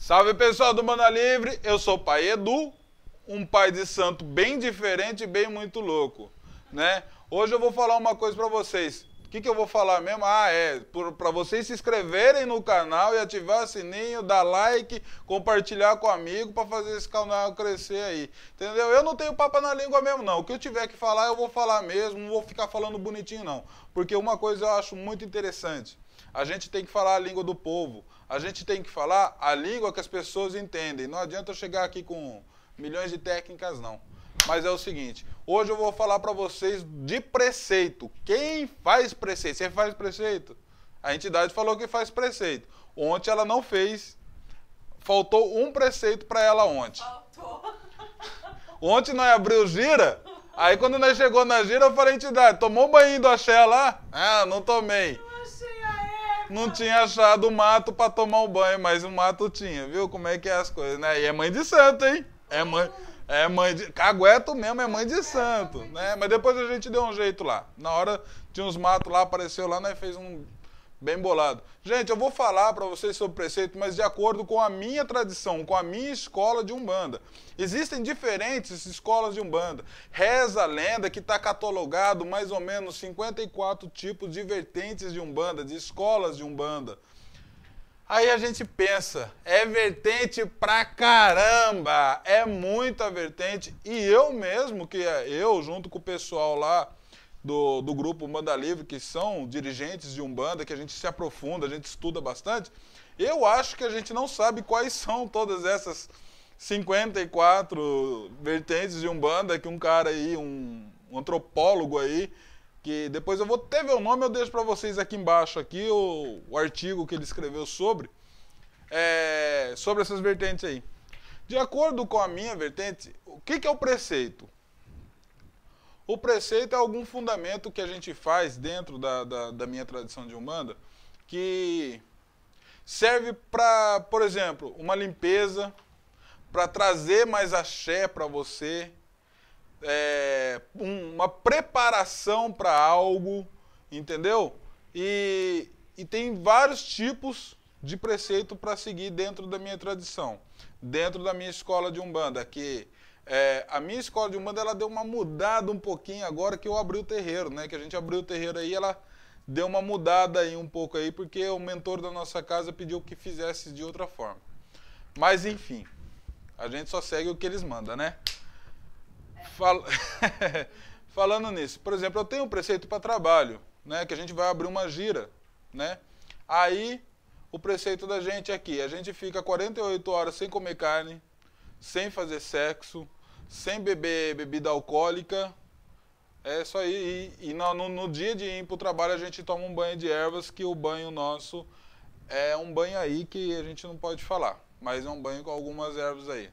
Salve pessoal do Mana Livre, eu sou o pai Edu, um pai de santo bem diferente e bem muito louco, né? Hoje eu vou falar uma coisa pra vocês. O que, que eu vou falar mesmo? Ah, é, para vocês se inscreverem no canal e ativar o sininho, dar like, compartilhar com amigo para fazer esse canal crescer aí. Entendeu? Eu não tenho papo na língua mesmo, não. O que eu tiver que falar, eu vou falar mesmo, não vou ficar falando bonitinho, não. Porque uma coisa eu acho muito interessante. A gente tem que falar a língua do povo. A gente tem que falar a língua que as pessoas entendem. Não adianta eu chegar aqui com milhões de técnicas, não. Mas é o seguinte, hoje eu vou falar para vocês de preceito. Quem faz preceito? Você faz preceito? A entidade falou que faz preceito. Ontem ela não fez. Faltou um preceito para ela ontem. Faltou. Ontem nós abriu gira. Aí quando nós chegou na gira, eu falei, entidade, tomou banho do axé lá? Ah, não tomei. Não tinha achado o mato para tomar o banho, mas o mato tinha, viu? Como é que é as coisas, né? E é mãe de santo, hein? É mãe. É mãe de. Cagueto mesmo é mãe de santo, né? Mas depois a gente deu um jeito lá. Na hora tinha uns matos lá, apareceu lá, nós fez um bem bolado. Gente, eu vou falar para vocês sobre preceito, mas de acordo com a minha tradição, com a minha escola de Umbanda. Existem diferentes escolas de Umbanda. Reza a lenda que está catalogado mais ou menos 54 tipos de vertentes de Umbanda, de escolas de Umbanda. Aí a gente pensa, é vertente pra caramba, é muita vertente. E eu mesmo, que é eu, junto com o pessoal lá do, do grupo Umbanda Livre, que são dirigentes de Umbanda, que a gente se aprofunda, a gente estuda bastante, eu acho que a gente não sabe quais são todas essas 54 vertentes de Umbanda que um cara aí, um, um antropólogo aí, que depois eu vou até ver o nome, eu deixo para vocês aqui embaixo aqui o, o, artigo que ele escreveu sobre é, sobre essas vertentes aí. De acordo com a minha vertente, o que, que é o preceito? O preceito é algum fundamento que a gente faz dentro da, da, da minha tradição de Umbanda que serve para, por exemplo, uma limpeza, para trazer mais axé para você, é, uma preparação para algo, entendeu? E, e tem vários tipos de preceito para seguir dentro da minha tradição, dentro da minha escola de Umbanda, que é, a minha escola de Umbanda ela deu uma mudada um pouquinho agora que eu abri o terreiro, né? Que a gente abriu o terreiro aí, ela deu uma mudada aí um pouco aí, porque o mentor da nossa casa pediu que fizesse de outra forma. Mas enfim, a gente só segue o que eles mandam, né? Fal... Falando nisso, por exemplo, eu tenho um preceito para trabalho, né? Que a gente vai abrir uma gira, né? Aí o preceito da gente é aqui, a gente fica 48 horas sem comer carne, sem fazer sexo, sem beber bebida alcoólica. É só aí. E, e no, no, no, dia de ir para o trabalho a gente toma um banho de ervas, que o banho nosso é um banho aí que a gente não pode falar, mas é um banho com algumas ervas aí.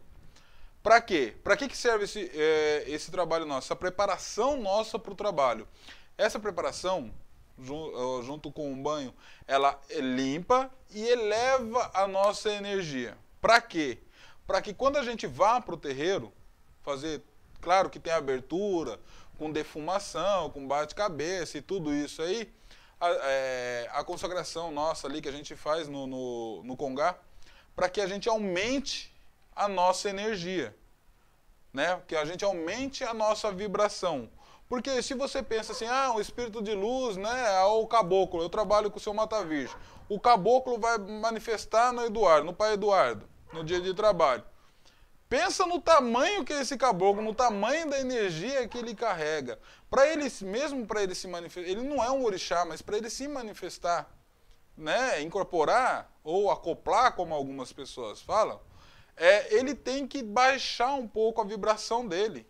Para quê? Para que, que serve esse, é, esse trabalho nosso? Essa preparação nossa para o trabalho. Essa preparação, junto com o banho, ela limpa e eleva a nossa energia. Para quê? Para que quando a gente vá para o terreiro, fazer, claro que tem abertura, com defumação, com bate-cabeça e tudo isso aí, a, é, a, consagração nossa ali que a gente faz no, no, no Congá, para que a gente aumente a nossa energia, né? Que a gente aumente a nossa vibração. Porque se você pensa assim, ah, um espírito de luz, né, é o caboclo, eu trabalho com o seu Mata Virgem. O caboclo vai manifestar no Eduardo, no pai Eduardo, no dia de trabalho. Pensa no tamanho que é esse caboclo, no tamanho da energia que ele carrega. Para ele, mesmo para ele se manifestar, ele não é um orixá, mas para ele se manifestar, né, incorporar ou acoplar, como algumas pessoas falam, é, ele tem que baixar um pouco a vibração dele.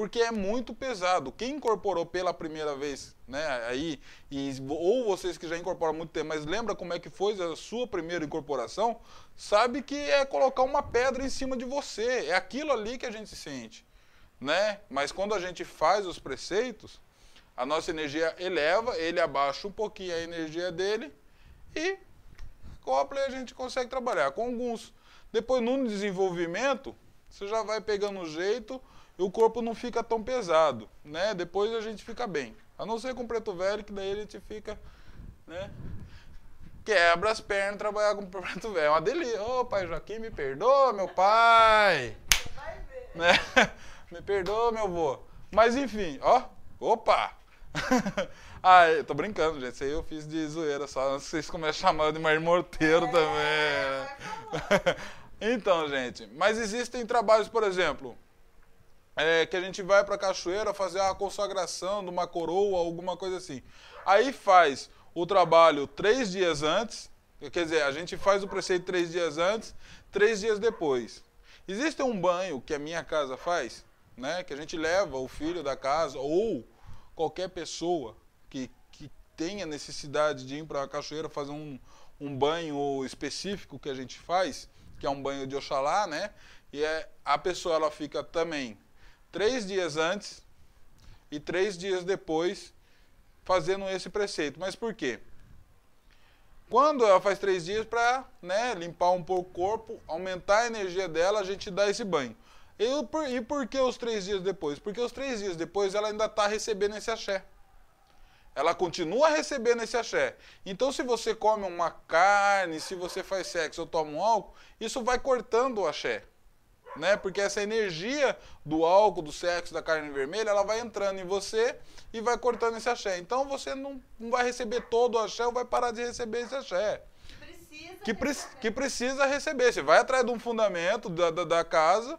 Porque é muito pesado. Quem incorporou pela primeira vez, né, aí, e, ou vocês que já incorporam há muito tempo, mas lembra como é que foi a sua primeira incorporação, sabe que é colocar uma pedra em cima de você. É aquilo ali que a gente sente. Né? Mas quando a gente faz os preceitos, a nossa energia eleva, ele abaixa um pouquinho a energia dele e copla e a gente consegue trabalhar. Com alguns depois, no desenvolvimento, você já vai pegando o jeito o corpo não fica tão pesado, né? Depois a gente fica bem. A não ser com preto velho, que daí a gente fica, né? quebra as pernas trabalhar com preto velho. É uma delícia. Ô, pai Joaquim, me perdoa, meu pai. Vai ver. Né? Me perdoa, meu avô. Mas enfim, ó. Opa! ah, eu tô brincando, gente. Isso aí eu fiz de zoeira só. Vocês comecem a chamar de Mar Morteiro também. né? então, gente. Mas existem trabalhos, por exemplo, é, que a gente vai pra cachoeira fazer a consagração de uma coroa, alguma coisa assim. Aí faz o trabalho três dias antes. Quer dizer, a gente faz o preceito três dias antes, três dias depois. Existe um banho que a minha casa faz, né? Que a gente leva o filho da casa ou qualquer pessoa que, que tenha necessidade de ir para a cachoeira fazer um, um banho específico que a gente faz, que é um banho de Oxalá, né? E é, a pessoa ela fica também três dias antes e três dias depois fazendo esse preceito. Mas por quê? Quando ela faz três dias para né, limpar um pouco o corpo, aumentar a energia dela, a gente dá esse banho. E por, e por que os três dias depois? Porque os três dias depois ela ainda está recebendo esse axé. Ela continua recebendo esse axé. Então, se você come uma carne, se você faz sexo ou toma um álcool, isso vai cortando o axé. Né? Porque essa energia do álcool, do sexo, da carne vermelha, ela vai entrando em você e vai cortando esse axé. Então você não, não vai receber todo o axé ou vai parar de receber esse axé. Precisa. Que, pre que precisa receber. Você vai atrás de um fundamento da, da, da casa.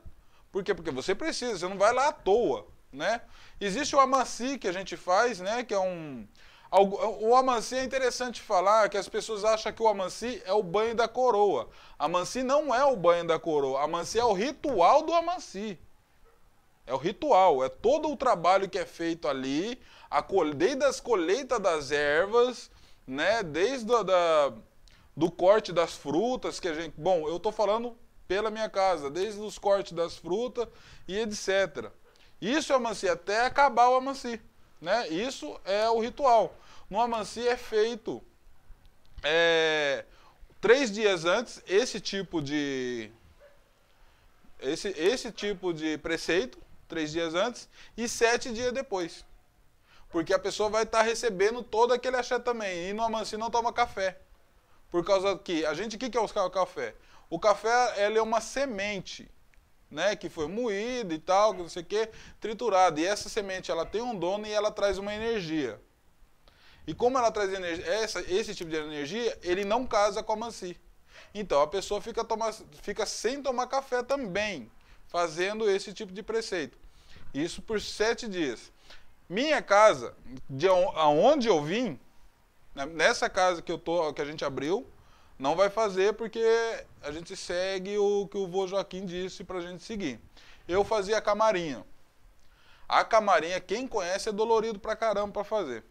Por quê? Porque você precisa, você não vai lá à toa. Né? Existe o amanci que a gente faz, né? que é um. O amanci é interessante falar que as pessoas acham que o amanci é o banho da coroa. Amanci não é o banho da coroa. Amanci é o ritual do amanci. É o ritual, é todo o trabalho que é feito ali, a desde as colheitas das ervas, né? Desde a, da, do corte das frutas que a gente. Bom, eu estou falando pela minha casa, desde os cortes das frutas e etc. Isso é amanci, até acabar o amanci. Né? Isso é o ritual. No amanci é feito é, três dias antes esse tipo de. Esse, esse tipo de preceito, três dias antes, e sete dias depois. Porque a pessoa vai estar recebendo todo aquele axé também. E no amanci não toma café. Por causa que a gente, o que, que é o café? O café é uma semente, né, que foi moída e tal, não sei o que, triturada. E essa semente ela tem um dono e ela traz uma energia. E como ela traz energia, essa, esse tipo de energia, ele não casa com a mansi. Então a pessoa fica, tomar, fica sem tomar café também, fazendo esse tipo de preceito. Isso por sete dias. Minha casa, de on- aonde eu vim, né, nessa casa que eu tô, que a gente abriu, não vai fazer porque a gente segue o que o vô Joaquim disse pra gente seguir. Eu fazia a camarinha. A camarinha, quem conhece, é dolorido pra caramba pra fazer.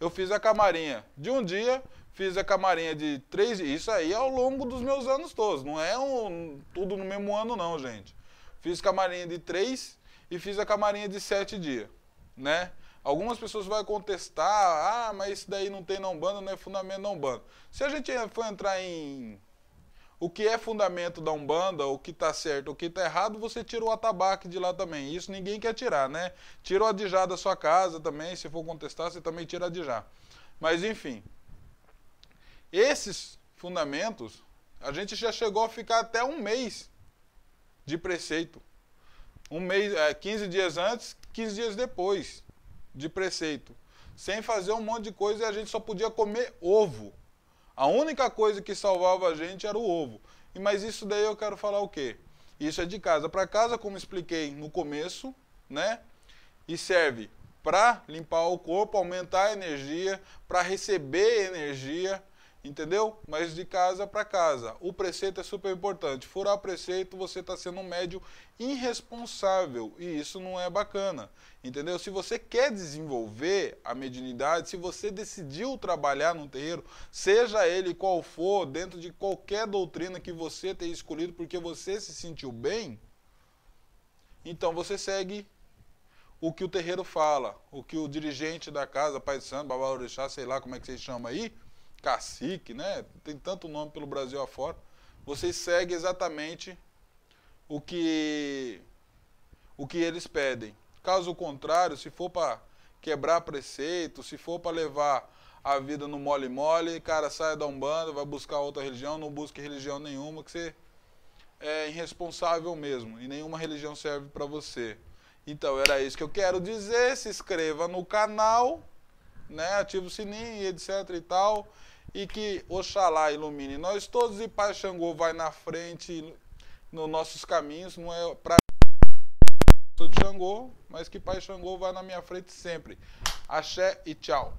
Eu fiz a camarinha de um dia, fiz a camarinha de três dias. Isso aí é ao longo dos meus anos todos. Não é um, tudo no mesmo ano, não, gente. Fiz camarinha de três e fiz a camarinha de sete dias, né? Algumas pessoas vão contestar, ah, mas isso daí não tem não banda, não é fundamento não banda. Se a gente for entrar em o que é fundamento da Umbanda, o que está certo, o que está errado, você tira o atabaque de lá também. Isso ninguém quer tirar, né? Tira o adijá da sua casa também, se for contestar, você também tira adijá. Mas enfim, esses fundamentos, a gente já chegou a ficar até um mês de preceito. Um mês, é, 15 dias antes, 15 dias depois de preceito. Sem fazer um monte de coisa e a gente só podia comer ovo. A única coisa que salvava a gente era o ovo. E Mas isso daí eu quero falar o quê? Isso é de casa para casa, como expliquei no começo, né? E serve para limpar o corpo, aumentar a energia, para receber energia, entendeu? Mas de casa para casa. O preceito é super importante. Furar preceito, você está sendo um médio irresponsável e isso não é bacana, entendeu? Se você quer desenvolver a mediunidade, se você decidiu trabalhar no terreiro, seja ele qual for, dentro de qualquer doutrina que você tenha escolhido porque você se sentiu bem, então você segue o que o terreiro fala, o que o dirigente da casa, Pai de Santo, Babá Orixá, sei lá como é que vocês chamam aí, cacique, né? Tem tanto nome pelo Brasil afora. Vocês seguem exatamente o que o que eles pedem. Caso contrário, se for para quebrar preceito, se for para levar a vida no mole-mole, cara, saia da Umbanda, vai buscar outra religião, não busque religião nenhuma, que você é irresponsável mesmo, e nenhuma religião serve para você. Então, era isso que eu quero dizer, se inscreva no canal, né, ativa o sininho, etc e tal, e que Oxalá ilumine nós todos e Pai Xangô vai na frente nos nossos caminhos, não é para sou de Xangô, mas que Pai Xangô vai na minha frente sempre. Axé e tchau.